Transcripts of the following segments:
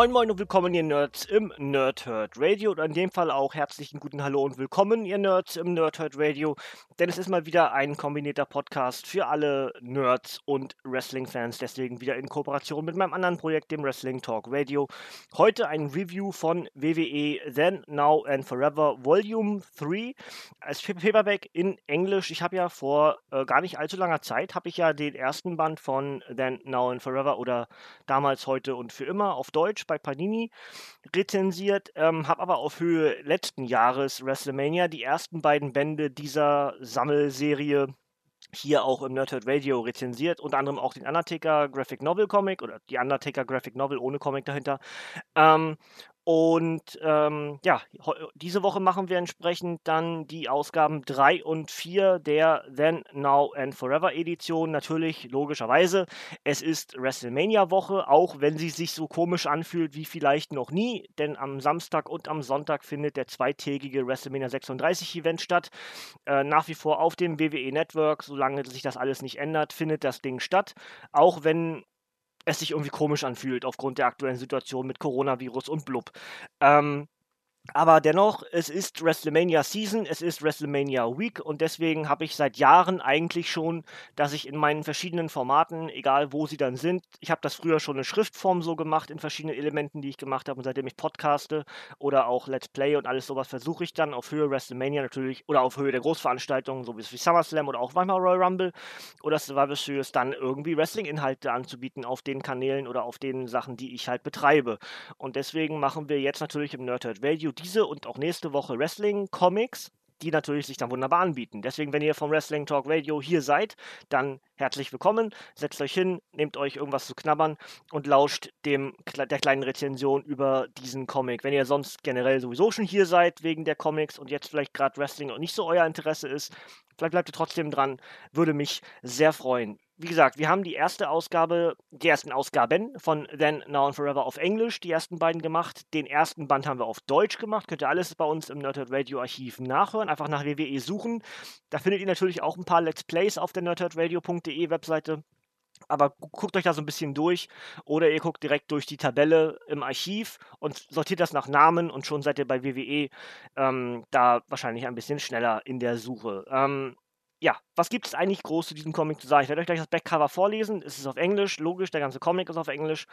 Moin Moin und willkommen ihr Nerds im Nerdhurt Radio oder in dem Fall auch herzlichen guten Hallo und willkommen ihr Nerds im Nerdhurt Radio, denn es ist mal wieder ein kombinierter Podcast für alle Nerds und Wrestling-Fans, deswegen wieder in Kooperation mit meinem anderen Projekt, dem Wrestling Talk Radio. Heute ein Review von WWE Then, Now and Forever Volume 3 als Paperback in Englisch. Ich habe ja vor äh, gar nicht allzu langer Zeit, habe ich ja den ersten Band von Then, Now and Forever oder damals, heute und für immer auf Deutsch bei Panini rezensiert, ähm, habe aber auf Höhe letzten Jahres WrestleMania die ersten beiden Bände dieser Sammelserie hier auch im Nerdhurt Radio rezensiert, unter anderem auch den Undertaker Graphic Novel Comic oder die Undertaker Graphic Novel ohne Comic dahinter. Ähm, und ähm, ja, diese Woche machen wir entsprechend dann die Ausgaben 3 und 4 der Then, Now and Forever Edition. Natürlich, logischerweise, es ist WrestleMania-Woche, auch wenn sie sich so komisch anfühlt wie vielleicht noch nie, denn am Samstag und am Sonntag findet der zweitägige WrestleMania 36 Event statt. Äh, nach wie vor auf dem WWE Network, solange sich das alles nicht ändert, findet das Ding statt. Auch wenn es sich irgendwie komisch anfühlt aufgrund der aktuellen Situation mit Coronavirus und blub. Ähm, aber dennoch, es ist WrestleMania Season, es ist WrestleMania Week und deswegen habe ich seit Jahren eigentlich schon, dass ich in meinen verschiedenen Formaten, egal wo sie dann sind, ich habe das früher schon in Schriftform so gemacht, in verschiedenen Elementen, die ich gemacht habe und seitdem ich podcaste oder auch Let's Play und alles sowas, versuche ich dann auf Höhe WrestleMania natürlich oder auf Höhe der Großveranstaltungen, so wie SummerSlam oder auch manchmal Royal Rumble oder Survivor Series, dann irgendwie Wrestling-Inhalte anzubieten auf den Kanälen oder auf den Sachen, die ich halt betreibe. Und deswegen machen wir jetzt natürlich im Nerdhurt Value diese und auch nächste Woche Wrestling-Comics, die natürlich sich dann wunderbar anbieten. Deswegen, wenn ihr vom Wrestling Talk Radio hier seid, dann herzlich willkommen. Setzt euch hin, nehmt euch irgendwas zu knabbern und lauscht dem der kleinen Rezension über diesen Comic. Wenn ihr sonst generell sowieso schon hier seid wegen der Comics und jetzt vielleicht gerade Wrestling und nicht so euer Interesse ist, vielleicht bleibt ihr trotzdem dran. Würde mich sehr freuen wie gesagt, wir haben die erste Ausgabe, die ersten Ausgaben von Then, Now and Forever auf Englisch, die ersten beiden gemacht. Den ersten Band haben wir auf Deutsch gemacht. Könnt ihr alles bei uns im Nerdhurt Radio Archiv nachhören. Einfach nach WWE suchen. Da findet ihr natürlich auch ein paar Let's Plays auf der nerdhurtradio.de Webseite. Aber guckt euch da so ein bisschen durch oder ihr guckt direkt durch die Tabelle im Archiv und sortiert das nach Namen und schon seid ihr bei WWE ähm, da wahrscheinlich ein bisschen schneller in der Suche. Ähm, ja, was gibt es eigentlich groß zu diesem Comic zu sagen? Ich werde euch gleich das Backcover vorlesen. Es ist auf Englisch, logisch, der ganze Comic ist auf Englisch.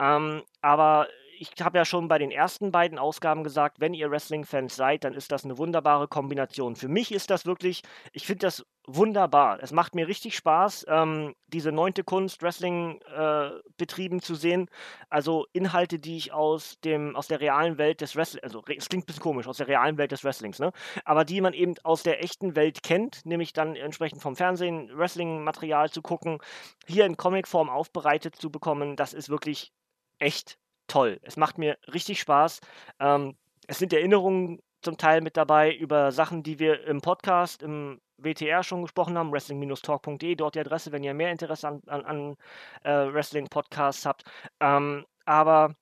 Ähm, aber ich habe ja schon bei den ersten beiden Ausgaben gesagt, wenn ihr Wrestling-Fans seid, dann ist das eine wunderbare Kombination. Für mich ist das wirklich, ich finde das wunderbar. Es macht mir richtig Spaß, ähm, diese neunte Kunst Wrestling äh, betrieben zu sehen. Also Inhalte, die ich aus dem aus der realen Welt des Wrestling, also es klingt ein bisschen komisch, aus der realen Welt des Wrestlings, ne? Aber die man eben aus der echten Welt kennt, nämlich dann entsprechend vom Fernsehen Wrestling-Material zu gucken, hier in Comicform aufbereitet zu bekommen, das ist wirklich echt toll. Es macht mir richtig Spaß. Ähm, es sind Erinnerungen zum Teil mit dabei über Sachen, die wir im Podcast, im WTR schon gesprochen haben, wrestling-talk.de, dort die Adresse, wenn ihr mehr Interesse an, an, an äh, Wrestling-Podcasts habt. Ähm, aber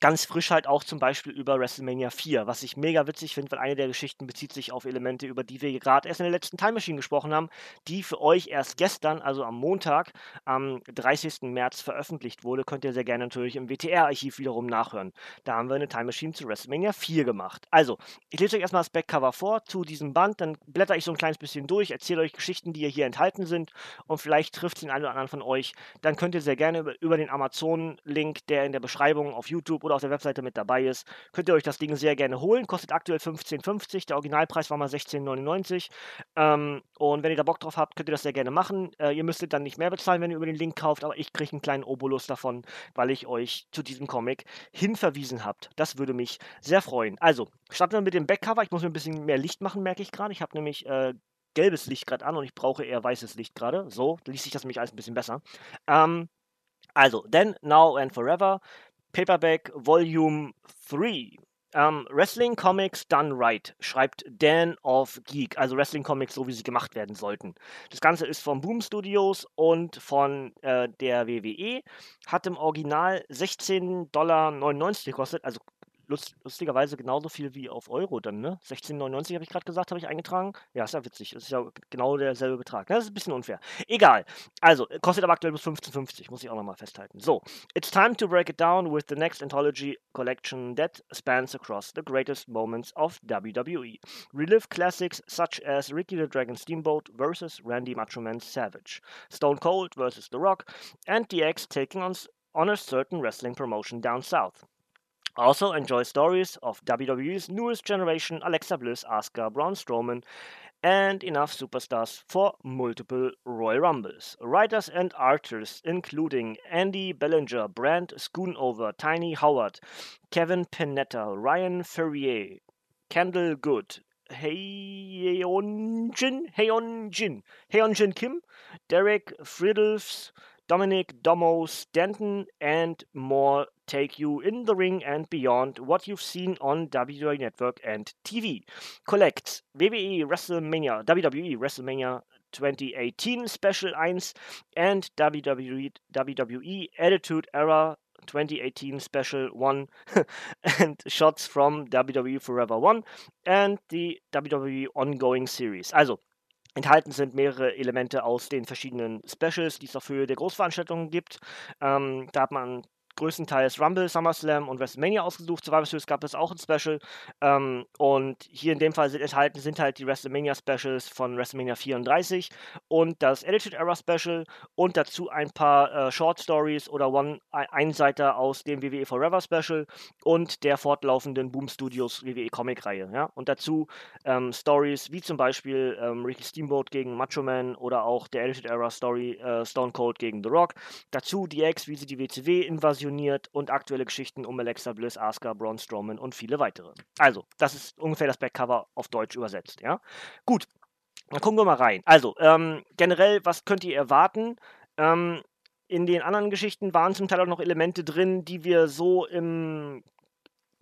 ganz frisch halt auch zum Beispiel über WrestleMania 4, was ich mega witzig finde, weil eine der Geschichten bezieht sich auf Elemente, über die wir gerade erst in der letzten Time Machine gesprochen haben, die für euch erst gestern, also am Montag, am 30. März veröffentlicht wurde. Könnt ihr sehr gerne natürlich im WTR-Archiv wiederum nachhören. Da haben wir eine Time Machine zu WrestleMania 4 gemacht. Also, ich lese euch erstmal das Backcover vor zu diesem Band, dann blätter ich so ein kleines bisschen durch, erzähle euch Geschichten, die hier enthalten sind und vielleicht trifft den einen oder anderen von euch. Dann könnt ihr sehr gerne über, über den Amazon-Link, der in der Beschreibung auf YouTube YouTube oder auf der Webseite mit dabei ist, könnt ihr euch das Ding sehr gerne holen. Kostet aktuell 15,50. Der Originalpreis war mal 16,99. Ähm, und wenn ihr da Bock drauf habt, könnt ihr das sehr gerne machen. Äh, ihr müsstet dann nicht mehr bezahlen, wenn ihr über den Link kauft, aber ich kriege einen kleinen Obolus davon, weil ich euch zu diesem Comic hinverwiesen habt. Das würde mich sehr freuen. Also, starten wir mit dem Backcover. Ich muss mir ein bisschen mehr Licht machen, merke ich gerade. Ich habe nämlich äh, gelbes Licht gerade an und ich brauche eher weißes Licht gerade. So liest sich das nämlich alles ein bisschen besser. Ähm, also, Then, Now and Forever, Paperback Volume 3. Um, Wrestling Comics Done Right, schreibt Dan of Geek, also Wrestling Comics so, wie sie gemacht werden sollten. Das Ganze ist von Boom Studios und von äh, der WWE, hat im Original 16,99 Dollar gekostet, also lust, lustigerweise genauso viel wie auf Euro dann, ne? 16,99 habe ich gerade gesagt, habe ich eingetragen. Ja, ist ja witzig. Das ist ja genau derselbe Betrag. Ne? Das ist ein bisschen unfair. Egal. Also, kostet aber aktuell bis 15,50, muss ich auch nochmal festhalten. So, it's time to break it down with the next Anthology Collection that spans across the greatest moments of WWE. Relive classics such as Ricky the Dragon Steamboat versus Randy Macho Man Savage, Stone Cold versus The Rock, and DX taking on on a certain wrestling promotion down south. Also enjoy stories of WWE's newest generation Alexa Bliss, Asuka, Braun Strowman, and enough superstars for multiple Royal Rumbles. Writers and artists including Andy Bellinger, Brand Schoonover, Tiny Howard, Kevin Panetta, Ryan Ferrier, Kendall Good, Heyeonjin, Heyeonjin, Heyeonjin Kim, Derek Friedels, Dominic Domo Stanton, and more take you in the ring and beyond what you've seen on WWE Network and TV. Collect WWE WrestleMania, WWE WrestleMania 2018 Special 1 and WWE, WWE Attitude Era 2018 Special 1 and shots from WWE Forever 1 and the WWE Ongoing Series. Also, Enthalten sind mehrere Elemente aus den verschiedenen Specials, die es auch für der Großveranstaltungen gibt. Ähm, da hat man größtenteils Rumble, SummerSlam und WrestleMania ausgesucht. Survivor Series gab es auch ein Special. Ähm, und hier in dem Fall sind enthalten sind halt die WrestleMania Specials von WrestleMania 34 und das Attitude Era Special und dazu ein paar äh, Short Stories oder One-Einseiter aus dem WWE Forever Special und der fortlaufenden Boom Studios WWE Comic Reihe. Ja? Und dazu ähm, Stories wie zum Beispiel ähm, Ricky Steamboat gegen Macho Man oder auch der Attitude Era Story äh, Stone Cold gegen The Rock. Dazu DX, wie sie die WCW-Invasion visioniert und aktuelle Geschichten um Alexa Bliss, Asuka, Braun Strowman und viele weitere. Also, das ist ungefähr das Backcover auf Deutsch übersetzt, ja. Gut, dann gucken wir mal rein. Also, ähm, generell, was könnt ihr erwarten? Ähm, in den anderen Geschichten waren zum Teil auch noch Elemente drin, die wir so im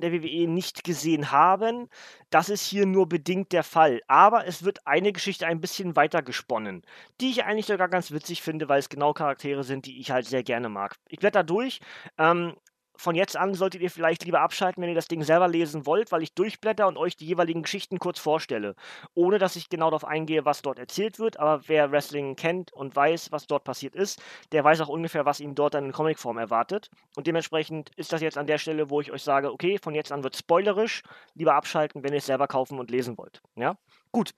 der WWE nicht gesehen haben. Das ist hier nur bedingt der Fall. Aber es wird eine Geschichte ein bisschen weiter gesponnen, die ich eigentlich sogar ganz witzig finde, weil es genau Charaktere sind, die ich halt sehr gerne mag. Ich blätter durch. Ähm, von jetzt an solltet ihr vielleicht lieber abschalten, wenn ihr das Ding selber lesen wollt, weil ich durchblätter und euch die jeweiligen Geschichten kurz vorstelle. Ohne dass ich genau darauf eingehe, was dort erzählt wird. Aber wer Wrestling kennt und weiß, was dort passiert ist, der weiß auch ungefähr, was ihn dort dann in Comicform erwartet. Und dementsprechend ist das jetzt an der Stelle, wo ich euch sage, okay, von jetzt an wird spoilerisch. Lieber abschalten, wenn ihr es selber kaufen und lesen wollt. Ja? Gut.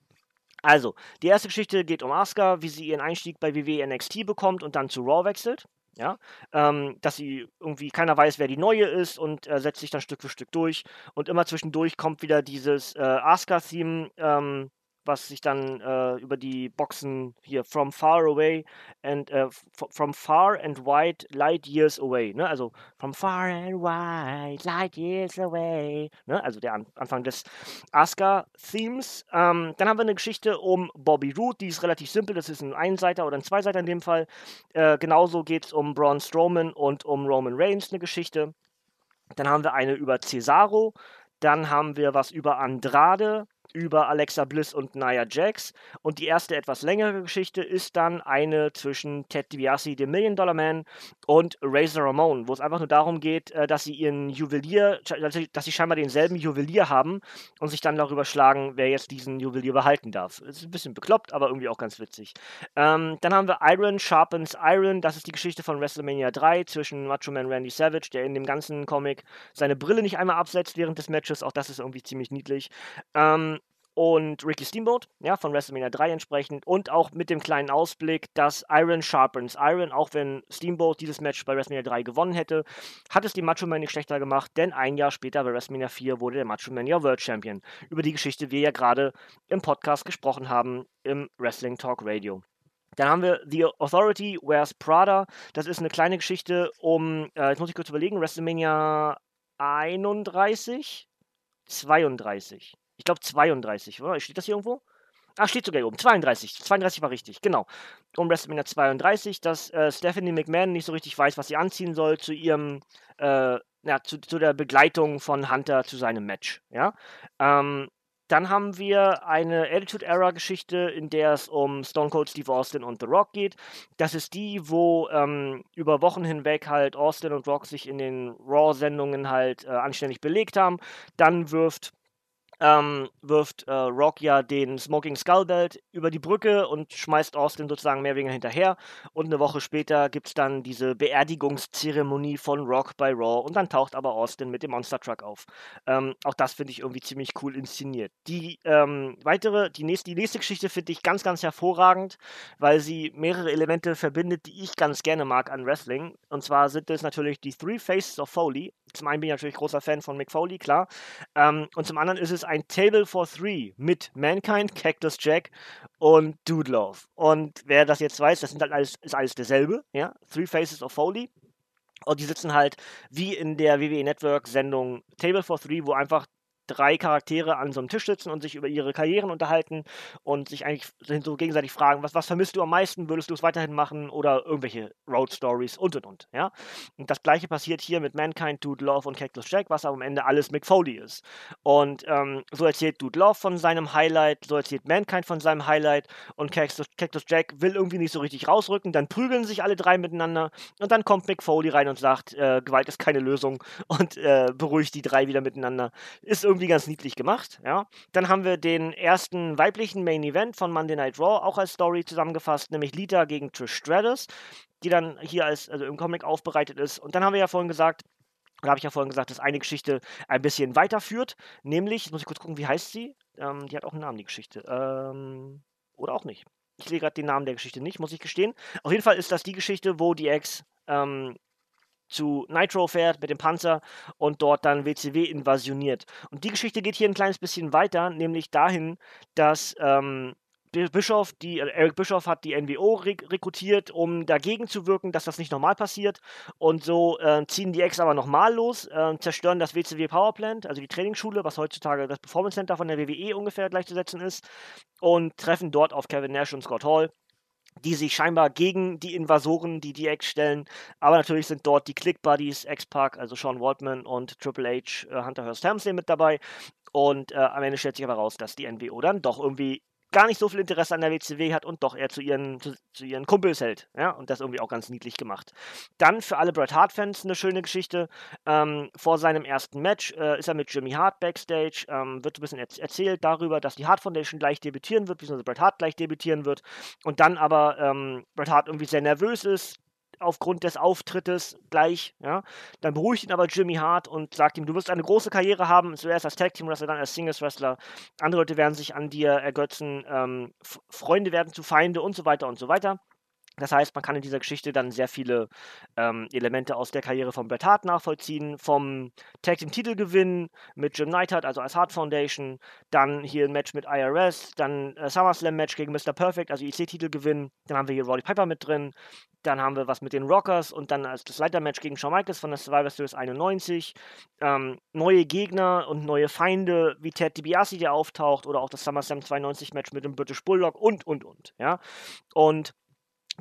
Also, die erste Geschichte geht um Asuka, wie sie ihren Einstieg bei WWE NXT bekommt und dann zu Raw wechselt ja, ähm, dass sie irgendwie keiner weiß, wer die neue ist und äh, setzt sich dann Stück für Stück durch. Und immer zwischendurch kommt wieder dieses äh, Asuka-Theme ähm, was sich dann äh, über die Boxen hier from far away and äh, from far and wide light years away, ne? Also from far and wide light years away, ne? Also der An Anfang des Asuka Themes. Ähm, dann haben wir eine Geschichte um Bobby Roode, die ist relativ simpel, das ist ein Einseiter oder ein Zweiseiter in dem Fall. Äh, genauso geht es um Braun Strowman und um Roman Reigns eine Geschichte. Dann haben wir eine über Cesaro, dann haben wir was über Andrade, über Alexa Bliss und Nia Jax. Und die erste etwas längere Geschichte ist dann eine zwischen Ted DiBiase, dem Million Dollar Man, und Razor Ramon, wo es einfach nur darum geht, äh, dass sie ihren Juwelier, dass sie scheinbar denselben Juwelier haben und sich dann darüber schlagen, wer jetzt diesen Juwelier behalten darf. Das ist ein bisschen bekloppt, aber irgendwie auch ganz witzig. Ähm, dann haben wir Iron Sharpens Iron. Das ist die Geschichte von WrestleMania 3 zwischen Macho Man Randy Savage, der in dem ganzen Comic seine Brille nicht einmal absetzt während des Matches. Auch das ist irgendwie ziemlich niedlich. Ähm, und Ricky Steamboat, ja, von WrestleMania 3 entsprechend und auch mit dem kleinen Ausblick, dass Iron sharpens Iron, auch wenn Steamboat dieses Match bei WrestleMania 3 gewonnen hätte, hat es die Macho Man nicht schlechter gemacht, denn ein Jahr später bei WrestleMania 4 wurde der Macho Man ja World Champion, über die Geschichte wir ja gerade im Podcast gesprochen haben im Wrestling Talk Radio. Dann haben wir The Authority Wears Prada. Das ist eine kleine Geschichte um, äh, jetzt muss ich kurz überlegen, WrestleMania 31, 32 ich glaube 32, oder? Steht das hier irgendwo? Ah, steht sogar hier oben. 32. 32 war richtig, genau. Um WrestleMania 32, dass äh, Stephanie McMahon nicht so richtig weiß, was sie anziehen soll zu ihrem, äh, ja, zu, zu der Begleitung von Hunter zu seinem Match. Ja. Ähm, dann haben wir eine Attitude Era Geschichte, in der es um Stone Cold Steve Austin und The Rock geht. Das ist die, wo ähm, über Wochen hinweg halt Austin und Rock sich in den Raw-Sendungen halt äh, anständig belegt haben. Dann wirft ähm, wirft äh, Rock ja den Smoking Skull Belt über die Brücke und schmeißt Austin sozusagen mehr oder weniger hinterher. Und eine Woche später gibt es dann diese Beerdigungszeremonie von Rock bei Raw und dann taucht aber Austin mit dem Monster Truck auf. Ähm, auch das finde ich irgendwie ziemlich cool inszeniert. Die ähm, weitere, die nächste, die nächste Geschichte finde ich ganz, ganz hervorragend, weil sie mehrere Elemente verbindet, die ich ganz gerne mag an Wrestling. Und zwar sind es natürlich die Three Faces of Foley. Zum einen bin ich natürlich großer Fan von Mick Foley, klar. Ähm, und zum anderen ist es Table for Three mit Mankind, Cactus Jack und Dude Love. Und wer das jetzt weiß, das sind halt alles, ist alles derselbe, ja. Three Faces of Foley. Und die sitzen halt wie in der WWE Network Sendung Table for Three, wo einfach drei Charaktere an so einem Tisch sitzen und sich über ihre Karrieren unterhalten und sich eigentlich so gegenseitig fragen, was, was vermisst du am meisten, würdest du es weiterhin machen oder irgendwelche Road Stories und und und, ja. Und das gleiche passiert hier mit Mankind, Dude Love und Cactus Jack, was am Ende alles Mick Foley ist. Und ähm, so erzählt Dude Love von seinem Highlight, so erzählt Mankind von seinem Highlight und Cactus, Cactus Jack will irgendwie nicht so richtig rausrücken, dann prügeln sich alle drei miteinander und dann kommt Mick Foley rein und sagt, äh, Gewalt ist keine Lösung und äh, beruhigt die drei wieder miteinander. Ist irgendwie ganz niedlich gemacht, ja. Dann haben wir den ersten weiblichen Main Event von Monday Night Raw auch als Story zusammengefasst, nämlich Lita gegen Trish Stratus, die dann hier als also im Comic aufbereitet ist. Und dann haben wir ja vorhin gesagt, da habe ich ja vorhin gesagt, dass eine Geschichte ein bisschen weiterführt, nämlich, jetzt muss ich kurz gucken, wie heißt sie? Ähm, die hat auch einen Namen, die Geschichte. Ähm, oder auch nicht. Ich sehe gerade den Namen der Geschichte nicht, muss ich gestehen. Auf jeden Fall ist das die Geschichte, wo die Ex ähm, zu Nitro fährt mit dem Panzer und dort dann WCW invasioniert. Und die Geschichte geht hier ein kleines bisschen weiter, nämlich dahin, dass ähm, Bischof, die, äh, Eric Bischof hat die NWO rek rekrutiert, um dagegen zu wirken, dass das nicht normal passiert. Und so äh, ziehen die Ex aber nochmal los, äh, zerstören das WCW Powerplant, also die Trainingsschule, was heutzutage das Performance Center von der WWE ungefähr gleichzusetzen ist, und treffen dort auf Kevin Nash und Scott Hall die sich scheinbar gegen die Invasoren, die die X stellen. Aber natürlich sind dort die Click Buddies, X-Pac, also Sean Waltman und Triple H, äh, Hunter Hearst Helmsley mit dabei. Und äh, am Ende stellt sich aber raus, dass die NWO dann doch irgendwie gar nicht so viel Interesse an der WCW hat und doch eher zu ihren, zu, zu, ihren Kumpels hält. Ja, und das irgendwie auch ganz niedlich gemacht. Dann für alle Bret Hart-Fans eine schöne Geschichte. Ähm, vor seinem ersten Match äh, ist er mit Jimmy Hart backstage, ähm, wird ein bisschen erz erzählt darüber, dass die Hart Foundation gleich debütieren wird, beziehungsweise Bret Hart gleich debütieren wird. Und dann aber ähm, Bret Hart irgendwie sehr nervös ist, aufgrund des Auftrittes gleich, ja. Dann beruhigt ihn aber Jimmy Hart und sagt ihm, du wirst eine große Karriere haben, zuerst als Tag Team Wrestler, dann als Singles Wrestler. Andere Leute werden sich an dir ergötzen, ähm, Freunde werden zu Feinde und so weiter und so weiter. Das heißt, man kann in dieser Geschichte dann sehr viele ähm, Elemente aus der Karriere von Bret Hart nachvollziehen, vom Tag Team Titelgewinn mit Jim Neidhart, also als Hart Foundation, dann hier ein Match mit IRS, dann äh, SummerSlam Match gegen Mr. Perfect, also IC-Titelgewinn, dann haben wir hier Roddy Piper mit drin, dann haben wir was mit den Rockers und dann als das Leitermatch gegen Shawn Michaels von der Survivor Series 91, ähm, neue Gegner und neue Feinde wie Ted DiBiase, der auftaucht, oder auch das SummerSlam 92 Match mit dem British Bulldog und, und, und, ja, und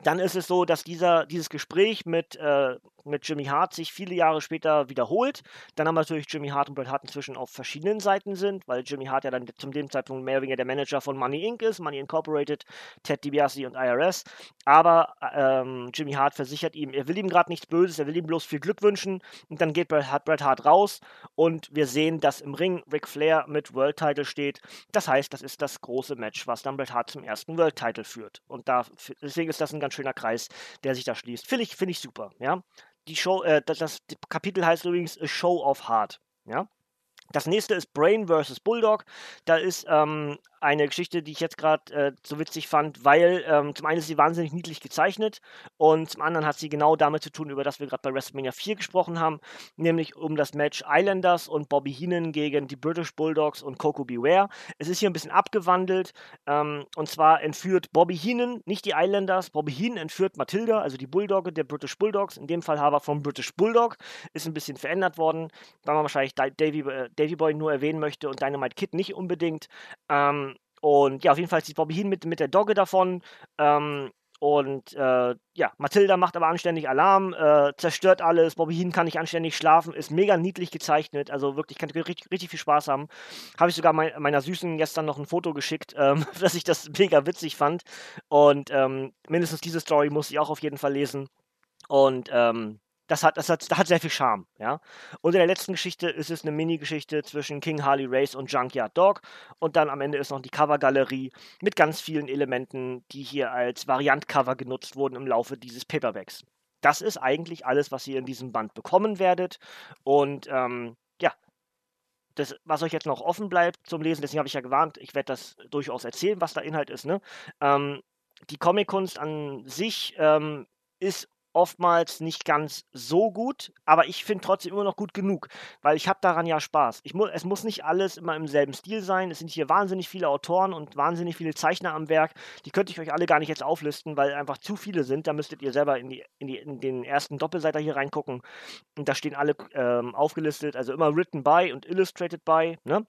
dann ist es so, dass dieser, dieses Gespräch mit, äh, mit Jimmy Hart sich viele Jahre später wiederholt. Dann haben wir natürlich Jimmy Hart und Bret Hart inzwischen auf verschiedenen Seiten sind, weil Jimmy Hart ja dann zum dem Zeitpunkt mehr oder weniger der Manager von Money Inc. ist, Money Incorporated, Ted DiBiase und IRS. Aber ähm, Jimmy Hart versichert ihm, er will ihm gerade nichts Böses, er will ihm bloß viel Glück wünschen. Und dann geht Bret Hart, Bret Hart raus und wir sehen, dass im Ring Ric Flair mit World Title steht. Das heißt, das ist das große Match, was dann Bret Hart zum ersten World Title führt. Und da, deswegen ist das ein ganz schöner Kreis, der sich da schließt. Finde ich, find ich super, ja die Show, äh, das, das Kapitel heißt übrigens A Show of Heart. Ja? Das nächste ist Brain vs. Bulldog. Da ist ähm, eine Geschichte, die ich jetzt gerade äh, so witzig fand, weil ähm, zum einen ist sie wahnsinnig niedlich gezeichnet und zum anderen hat sie genau damit zu tun, über das wir gerade bei WrestleMania 4 gesprochen haben, nämlich um das Match Islanders und Bobby Heenan gegen die British Bulldogs und Coco Beware. Es ist hier ein bisschen abgewandelt ähm, und zwar entführt Bobby Heenan, nicht die Islanders, Bobby Heenan entführt Matilda, also die Bulldogge der British Bulldogs, in dem Fall aber vom British Bulldog, ist ein bisschen verändert worden, weil man wahrscheinlich Davy, äh, Davy Boy nur erwähnen möchte und Dynamite Kid nicht unbedingt. Ähm, und ja, auf jeden Fall zieht Bobby hin mit, mit der Dogge davon. Ähm, und äh, ja, Mathilda macht aber anständig Alarm, äh, zerstört alles. Bobby Heen kann nicht anständig schlafen, ist mega niedlich gezeichnet. Also wirklich, kann richtig, richtig viel Spaß haben. Habe ich sogar mein, meiner Süßen gestern noch ein Foto geschickt, ähm, dass ich das mega witzig fand. Und ähm, mindestens diese Story muss ich auch auf jeden Fall lesen. Und ähm, das hat, das hat, das hat sehr viel Charme, ja. Und in der letzten Geschichte ist es eine Mini-Geschichte zwischen King Harley Race und Junkyard Dog. Und dann am Ende ist noch die Covergalerie mit ganz vielen Elementen, die hier als Variant-Cover genutzt wurden im Laufe dieses Paperbacks. Das ist eigentlich alles, was ihr in diesem Band bekommen werdet. Und ähm, ja, das, was euch jetzt noch offen bleibt zum Lesen, deswegen habe ich ja gewarnt, ich werde das durchaus erzählen, was da Inhalt ist. Ne? Ähm, die Comic-Kunst an sich ähm, ist oftmals nicht ganz so gut, aber ich finde trotzdem immer noch gut genug, weil ich habe daran ja Spaß. Ich mu es muss nicht alles immer im selben Stil sein. Es sind hier wahnsinnig viele Autoren und wahnsinnig viele Zeichner am Werk. Die könnte ich euch alle gar nicht jetzt auflisten, weil einfach zu viele sind. Da müsstet ihr selber in, die, in, die, in den ersten Doppelseiter hier reingucken. Und da stehen alle ähm, aufgelistet, also immer written by und illustrated by. Ne?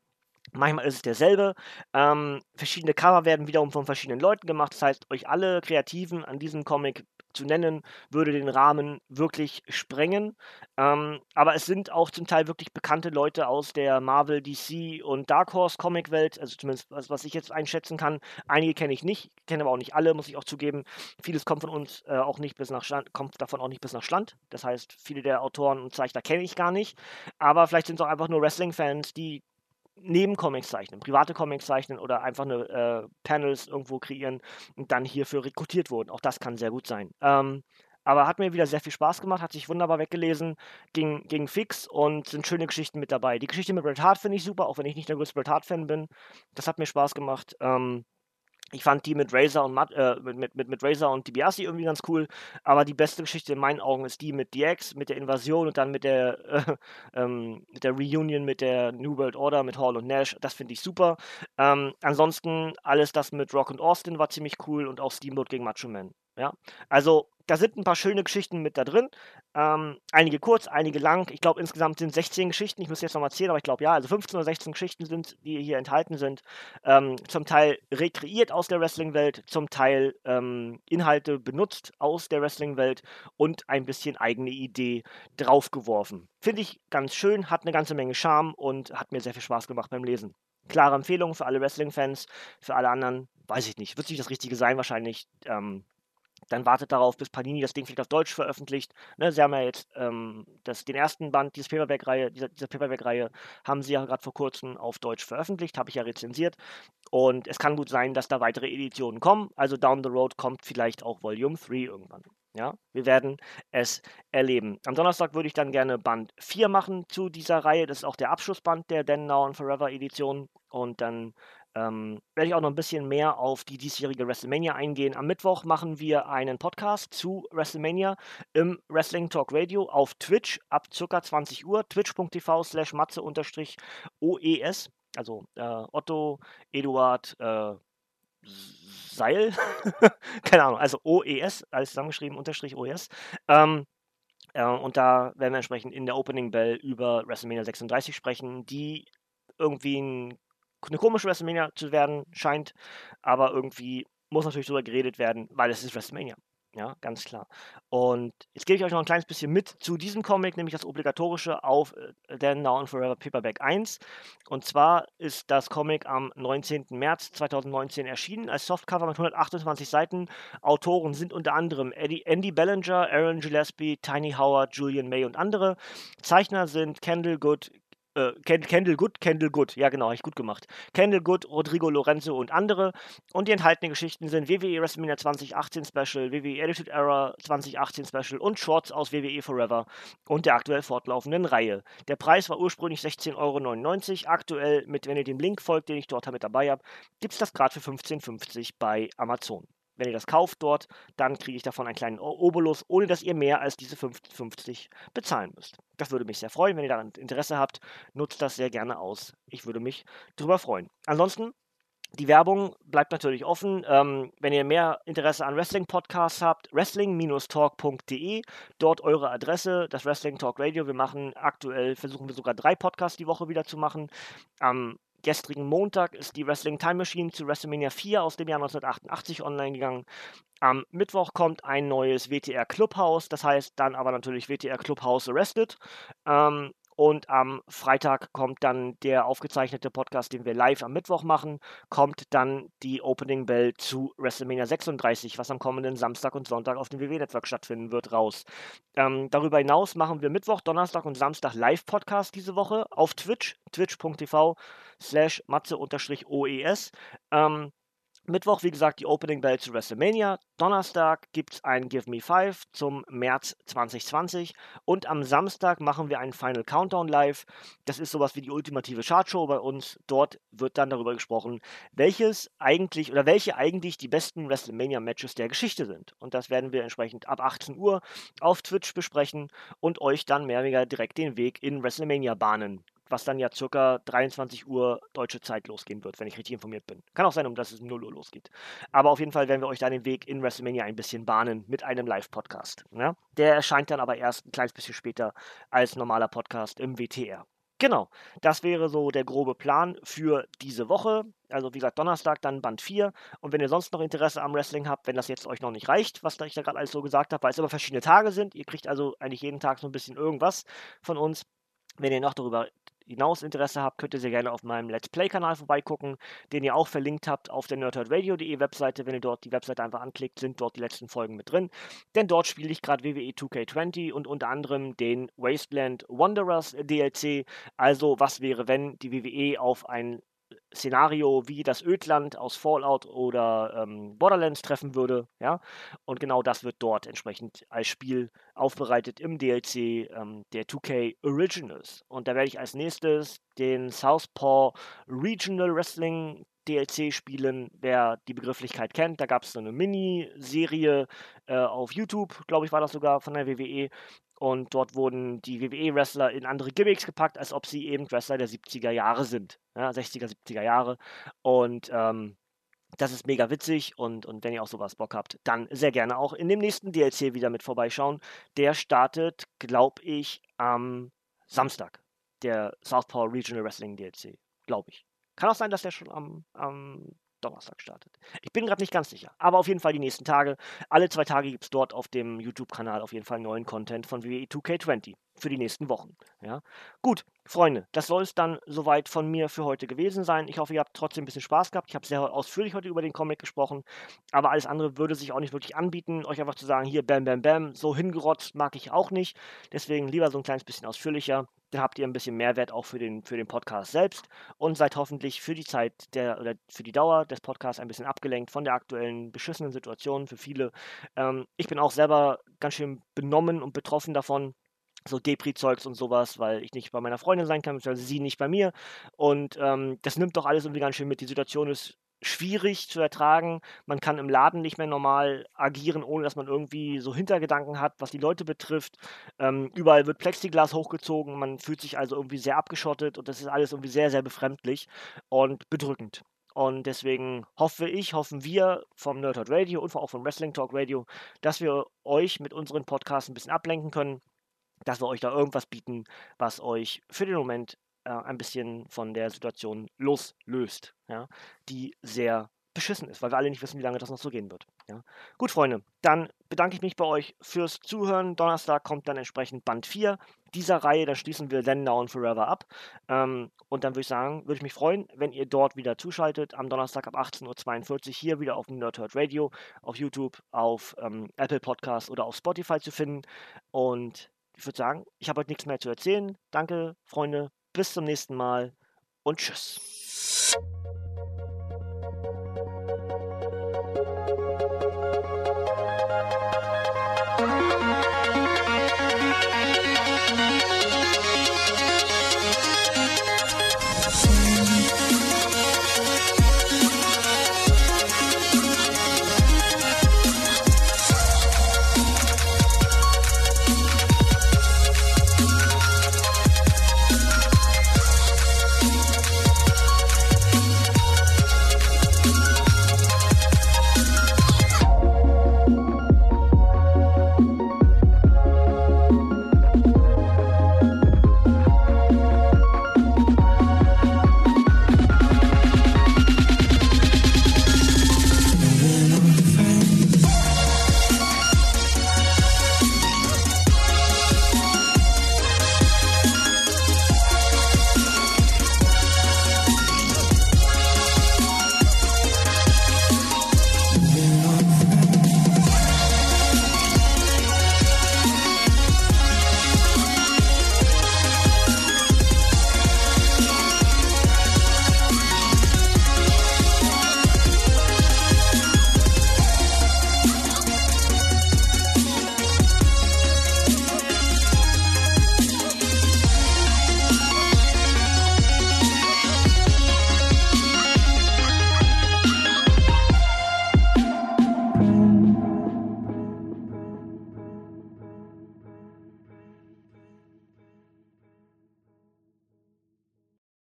Manchmal ist es derselbe. Ähm, verschiedene Cover werden wiederum von verschiedenen Leuten gemacht. Das heißt, euch alle Kreativen an diesem Comic zu nennen, würde den Rahmen wirklich sprengen. Ähm, aber es sind auch zum Teil wirklich bekannte Leute aus der Marvel, DC und Dark Horse Comic-Welt, also zumindest was, was, ich jetzt einschätzen kann. Einige kenne ich nicht, kenne aber auch nicht alle, muss ich auch zugeben. Vieles kommt von uns äh, auch nicht bis nach Stand, kommt davon auch nicht bis nach Stand. Das heißt, viele der Autoren und Zeichner kenne ich gar nicht. Aber vielleicht sind es auch einfach nur Wrestling-Fans, die neben Comics zeichnen, private Comics zeichnen oder einfach eine äh, Panels irgendwo kreieren und dann hierfür rekrutiert wurden. Auch das kann sehr gut sein. Ähm, aber hat mir wieder sehr viel Spaß gemacht, hat sich wunderbar weggelesen, ging, ging fix und sind schöne Geschichten mit dabei. Die Geschichte mit Bret Hart finde ich super, auch wenn ich nicht der größte Bret Hart-Fan bin. Das hat mir Spaß gemacht. Ähm, ich fand die mit Razer und äh, mit, mit, mit Razer und DiBiase irgendwie ganz cool, aber die beste Geschichte in meinen Augen ist die mit DX, mit der Invasion und dann mit der, äh, ähm, mit der Reunion mit der New World Order, mit Hall und Nash. Das finde ich super. Ähm, ansonsten alles das mit Rock und Austin war ziemlich cool und auch Steamboat gegen Macho Man. Ja, also da sind ein paar schöne Geschichten mit da drin. Ähm, einige kurz, einige lang. Ich glaube, insgesamt sind 16 Geschichten. Ich muss jetzt nochmal zählen, aber ich glaube, ja, also 15 oder 16 Geschichten sind, die hier enthalten sind. Ähm, zum Teil rekreiert aus der Wrestling-Welt, zum Teil ähm, Inhalte benutzt aus der Wrestling-Welt und ein bisschen eigene Idee draufgeworfen. Finde ich ganz schön, hat eine ganze Menge Charme und hat mir sehr viel Spaß gemacht beim Lesen. Klare Empfehlung für alle Wrestling-Fans, für alle anderen, weiß ich nicht. Wird sich das Richtige sein wahrscheinlich. Ähm, dann wartet darauf, bis Panini das Ding vielleicht auf Deutsch veröffentlicht. Ne, sie haben ja jetzt ähm, das, den ersten Band dieses Paperback-Reihe, dieser, dieser Paperback-Reihe haben sie ja gerade vor kurzem auf Deutsch veröffentlicht, habe ich ja rezensiert. Und es kann gut sein, dass da weitere Editionen kommen. Also down the road kommt vielleicht auch Volume 3 irgendwann. Ja, wir werden es erleben. Am Donnerstag würde ich dann gerne Band 4 machen zu dieser Reihe. Das ist auch der Abschlussband der Then Now and Forever Edition. Und dann ähm, werde ich auch noch ein bisschen mehr auf die diesjährige WrestleMania eingehen. Am Mittwoch machen wir einen Podcast zu WrestleMania im Wrestling Talk Radio auf Twitch ab ca. 20 Uhr. Twitch.tv slash matze-oes. Also äh, Otto, Eduard, äh, Seil. Keine Ahnung, also OES, alles zusammengeschrieben, unterstrich OES. Ähm, äh, und da werden wir entsprechend in der Opening Bell über WrestleMania 36 sprechen, die irgendwie ein eine komische WrestleMania zu werden scheint, aber irgendwie muss natürlich darüber geredet werden, weil es ist WrestleMania. Ja, ganz klar. Und jetzt gebe ich euch noch ein kleines bisschen mit zu diesem Comic, nämlich das obligatorische auf äh, Then Now and Forever Paperback 1. Und zwar ist das Comic am 19. März 2019 erschienen als Softcover mit 128 Seiten. Autoren sind unter anderem Eddie, Andy Bellinger, Aaron Gillespie, Tiny Howard, Julian May und andere. Zeichner sind Kendall Good, äh, Kendall Good, Kendall Good, ja genau, habe ich gut gemacht. Kendall Good, Rodrigo Lorenzo und andere. Und die enthaltenen Geschichten sind WWE WrestleMania 2018 Special, WWE Attitude Era 2018 Special und Shorts aus WWE Forever und der aktuell fortlaufenden Reihe. Der Preis war ursprünglich 16,99 Euro. Aktuell, mit, wenn ihr dem Link folgt, den ich dort mit dabei habe, gibt es das gerade für 15,50 Euro bei Amazon. Wenn ihr das kauft dort, dann kriege ich davon einen kleinen Obolus, ohne dass ihr mehr als diese 50 bezahlen müsst. Das würde mich sehr freuen. Wenn ihr daran Interesse habt, nutzt das sehr gerne aus. Ich würde mich darüber freuen. Ansonsten die Werbung bleibt natürlich offen. Ähm, wenn ihr mehr Interesse an Wrestling-Podcasts habt, wrestling-talk.de, dort eure Adresse, das Wrestling Talk Radio. Wir machen aktuell, versuchen wir sogar drei Podcasts die Woche wieder zu machen. Am gestrigen Montag ist die Wrestling Time Machine zu WrestleMania 4 aus dem Jahr 1988 online gegangen. Am Mittwoch kommt ein neues WTR Clubhouse, das heißt dann aber natürlich WTR Clubhouse Arrested. Ähm, und am Freitag kommt dann der aufgezeichnete Podcast, den wir live am Mittwoch machen, kommt dann die Opening Bell zu WrestleMania 36, was am kommenden Samstag und Sonntag auf dem WWE Network stattfinden wird, raus. Ähm, darüber hinaus machen wir Mittwoch, Donnerstag und Samstag Live-Podcast diese Woche auf Twitch, twitch.tv slash matze-oes. Ähm, Mittwoch, wie gesagt, die Opening Bell zu WrestleMania. Donnerstag gibt es ein Give Me Five zum März 2020. Und am Samstag machen wir einen Final Countdown live. Das ist sowas wie die ultimative Chartshow bei uns. Dort wird dann darüber gesprochen, welches eigentlich oder welche eigentlich die besten WrestleMania-Matches der Geschichte sind. Und das werden wir entsprechend ab 18 Uhr auf Twitch besprechen und euch dann mehr oder weniger direkt den Weg in WrestleMania bahnen was dann ja circa 23 Uhr deutsche Zeit losgehen wird, wenn ich richtig informiert bin. Kann auch sein, um dass es um 0 Uhr losgeht. Aber auf jeden Fall werden wir euch da den Weg in WrestleMania ein bisschen bahnen mit einem Live-Podcast. Ja? Der erscheint dann aber erst ein kleines bisschen später als normaler Podcast im WTR. Genau, das wäre so der grobe Plan für diese Woche. Also wie gesagt, Donnerstag dann Band 4. Und wenn ihr sonst noch Interesse am Wrestling habt, wenn das jetzt euch noch nicht reicht, was ich da gerade alles so gesagt habe, weil es immer verschiedene Tage sind, ihr kriegt also eigentlich jeden Tag so ein bisschen irgendwas von uns. Wenn ihr noch darüber hinaus Interesse habt, könnt ihr sehr gerne auf meinem Let's Play-Kanal vorbeigucken, den ihr auch verlinkt habt auf der nerdherdradio.de Webseite. Wenn ihr dort die Webseite einfach anklickt, sind dort die letzten Folgen mit drin. Denn dort spiele ich gerade WWE 2K20 und unter anderem den Wasteland Wanderers DLC. Also, was wäre, wenn die WWE auf ein Szenario wie das Ödland aus Fallout oder ähm, Borderlands treffen würde. Ja? Und genau das wird dort entsprechend als Spiel aufbereitet im DLC ähm, der 2K Originals. Und da werde ich als nächstes den Southpaw Regional Wrestling DLC spielen, wer die Begrifflichkeit kennt. Da gab es so eine Miniserie äh, auf YouTube, glaube ich, war das sogar von der WWE. Und dort wurden die WWE-Wrestler in andere Gimmicks gepackt, als ob sie eben Wrestler der 70er Jahre sind. Ja, 60er, 70er Jahre. Und ähm, das ist mega witzig und, und wenn ihr auch sowas Bock habt, dann sehr gerne auch in dem nächsten DLC wieder mit vorbeischauen. Der startet, glaube ich, am Samstag. Der Southpaw Regional Wrestling DLC, glaube ich. Kann auch sein, dass der schon am, am Donnerstag startet. Ich bin gerade nicht ganz sicher, aber auf jeden Fall die nächsten Tage. Alle zwei Tage gibt es dort auf dem YouTube-Kanal auf jeden Fall neuen Content von WWE 2K20 für die nächsten Wochen. Ja? Gut, Freunde, das soll es dann soweit von mir für heute gewesen sein. Ich hoffe, ihr habt trotzdem ein bisschen Spaß gehabt. Ich habe sehr ausführlich heute über den Comic gesprochen, aber alles andere würde sich auch nicht wirklich anbieten, euch einfach zu sagen, hier, bam, bam, bam, so hingerotzt mag ich auch nicht. Deswegen lieber so ein kleines bisschen ausführlicher dann habt ihr ein bisschen Mehrwert auch für den, für den Podcast selbst und seid hoffentlich für die Zeit der oder für die Dauer des Podcasts ein bisschen abgelenkt von der aktuellen beschissenen Situation für viele. Ähm, ich bin auch selber ganz schön benommen und betroffen davon, so Depri-Zeugs und sowas, weil ich nicht bei meiner Freundin sein kann, beziehungsweise sie nicht bei mir. Und ähm, das nimmt doch alles irgendwie ganz schön mit. Die Situation ist schwierig zu ertragen. Man kann im Laden nicht mehr normal agieren, ohne dass man irgendwie so Hintergedanken hat, was die Leute betrifft. Ähm, überall wird Plexiglas hochgezogen, man fühlt sich also irgendwie sehr abgeschottet und das ist alles irgendwie sehr, sehr befremdlich und bedrückend. Und deswegen hoffe ich, hoffen wir vom Nerdhot Radio und auch vom Wrestling Talk Radio, dass wir euch mit unseren Podcasts ein bisschen ablenken können, dass wir euch da irgendwas bieten, was euch für den Moment äh, ein bisschen von der Situation loslöst, ja, die sehr beschissen ist, weil wir alle nicht wissen, wie lange das noch so gehen wird. Ja. Gut, Freunde, dann bedanke ich mich bei euch fürs Zuhören. Donnerstag kommt dann entsprechend Band 4 dieser Reihe. Dann schließen wir Then, Now and Forever ab. Ähm, und dann würde ich sagen, würde ich mich freuen, wenn ihr dort wieder zuschaltet. Am Donnerstag ab 18.42 Uhr hier wieder auf dem Nerdhurt Radio, auf YouTube, auf ähm, Apple Podcasts oder auf Spotify zu finden. Und ich würde sagen, ich habe heute nichts mehr zu erzählen. Danke, Freunde. Bis zum nächsten Mal und tschüss.